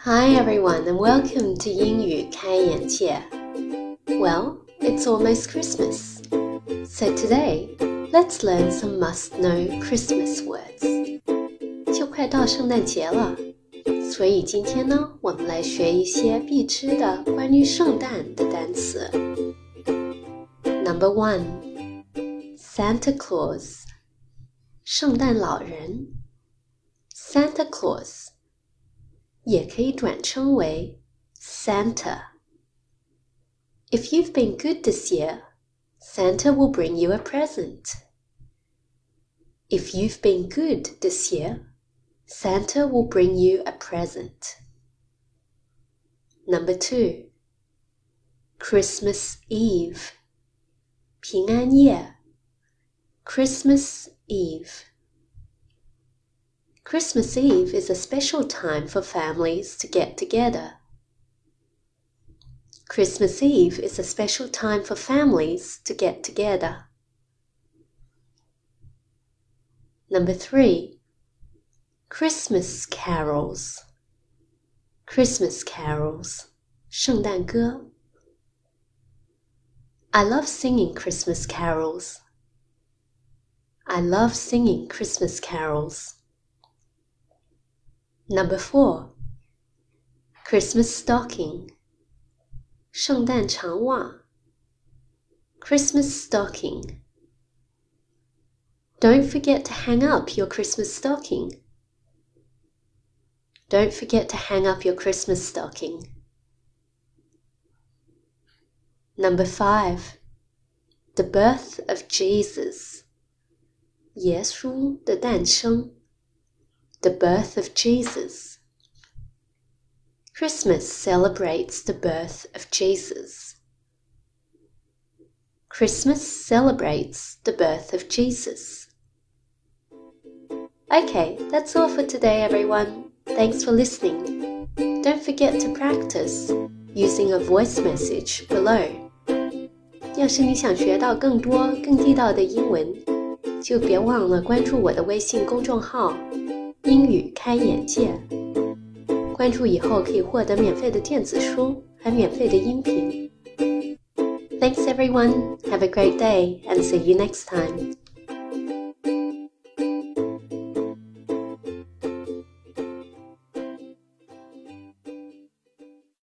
Hi everyone and welcome to 英语开眼界. Well, it's almost Christmas. So today, let's learn some must-know Christmas words. 就快到圣诞节了，所以今天呢，我们来学一些必知的关于圣诞的单词。Number one, Santa Claus. 圣诞老人，Santa Claus。 也可以转称为 Santa. If you've been good this year, Santa will bring you a present. If you've been good this year, Santa will bring you a present. Number two, Christmas Eve. 平安夜 Christmas Eve. Christmas Eve is a special time for families to get together. Christmas Eve is a special time for families to get together. Number three, Christmas carols. Christmas carols, 圣诞歌. I love singing Christmas carols. I love singing Christmas carols. Number four, Christmas stocking. 圣诞长袜 Christmas stocking. Don't forget to hang up your Christmas stocking. Don't forget to hang up your Christmas stocking. Number five, the birth of Jesus. 耶稣的诞生 the birth of Jesus. Christmas celebrates the birth of Jesus. Christmas celebrates the birth of Jesus. Okay, that's all for today, everyone. Thanks for listening. Don't forget to practice using a voice message below. 要是你想学到更多更地道的英文，就别忘了关注我的微信公众号 英语开眼界，关注以后可以获得免费的电子书，还免费的音频。Thanks everyone, have a great day and see you next time.